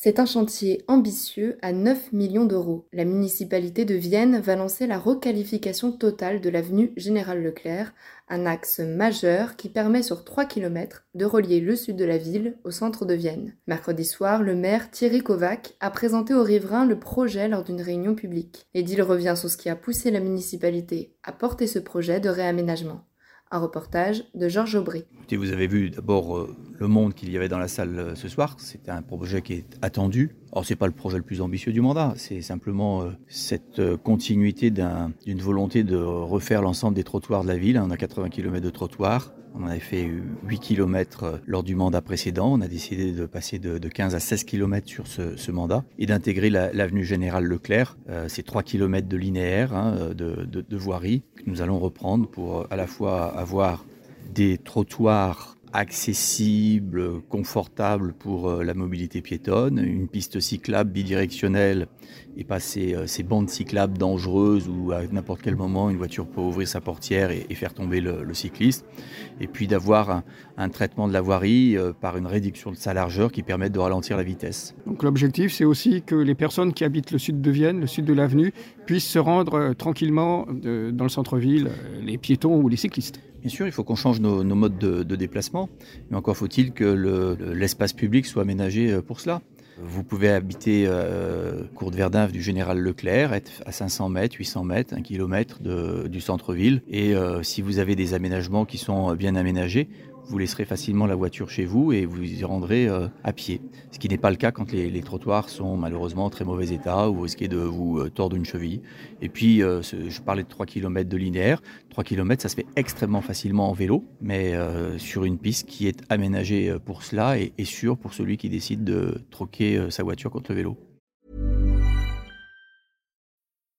C'est un chantier ambitieux à 9 millions d'euros. La municipalité de Vienne va lancer la requalification totale de l'avenue Général Leclerc, un axe majeur qui permet sur 3 km de relier le sud de la ville au centre de Vienne. Mercredi soir, le maire Thierry Kovac a présenté aux riverains le projet lors d'une réunion publique. L'édile revient sur ce qui a poussé la municipalité à porter ce projet de réaménagement. Un reportage de Georges Aubry. Vous avez vu d'abord euh, le monde qu'il y avait dans la salle euh, ce soir. C'était un projet qui est attendu. Alors c'est pas le projet le plus ambitieux du mandat, c'est simplement euh, cette continuité d'une volonté de refaire l'ensemble des trottoirs de la ville. On a 80 km de trottoirs. On avait fait 8 km lors du mandat précédent. On a décidé de passer de, 15 à 16 km sur ce, mandat et d'intégrer l'avenue Générale Leclerc. c'est 3 km de linéaire, hein, de, de voirie que nous allons reprendre pour à la fois avoir des trottoirs accessibles, confortables pour euh, la mobilité piétonne, une piste cyclable bidirectionnelle et pas ces, euh, bandes cyclables dangereuses où à n'importe quel moment une voiture peut ouvrir sa portière et, faire tomber le, cycliste, et puis d'avoir un, traitement de la voirie euh, par une réduction de sa largeur qui permette de ralentir la vitesse. Donc l'objectif c'est aussi que les personnes qui habitent le sud de Vienne, le sud de l'avenue, puissent se rendre tranquillement dans le centre-ville, les piétons ou les cyclistes. Bien sûr, il faut qu'on change nos, modes de, déplacement, mais encore faut-il que l'espace public soit aménagé euh, pour cela. Vous pouvez habiter euh, Cour de Verdun du Général Leclerc, être à 500 mètres, 800 mètres, 1 km du centre-ville. Et euh, si vous avez des aménagements qui sont bien aménagés, vous laisserez facilement la voiture chez vous et vous y rendrez euh, à pied. Ce qui n'est pas le cas quand les, trottoirs sont malheureusement en très mauvais état ou vous risquez de vous euh, tordre une cheville. Et puis, euh, je parlais de 3 km de linéaire. 3 km, ça se fait extrêmement facilement en vélo, mais sur une piste qui est aménagée pour cela et, et sûre pour celui qui décide de troquer sa voiture contre le vélo.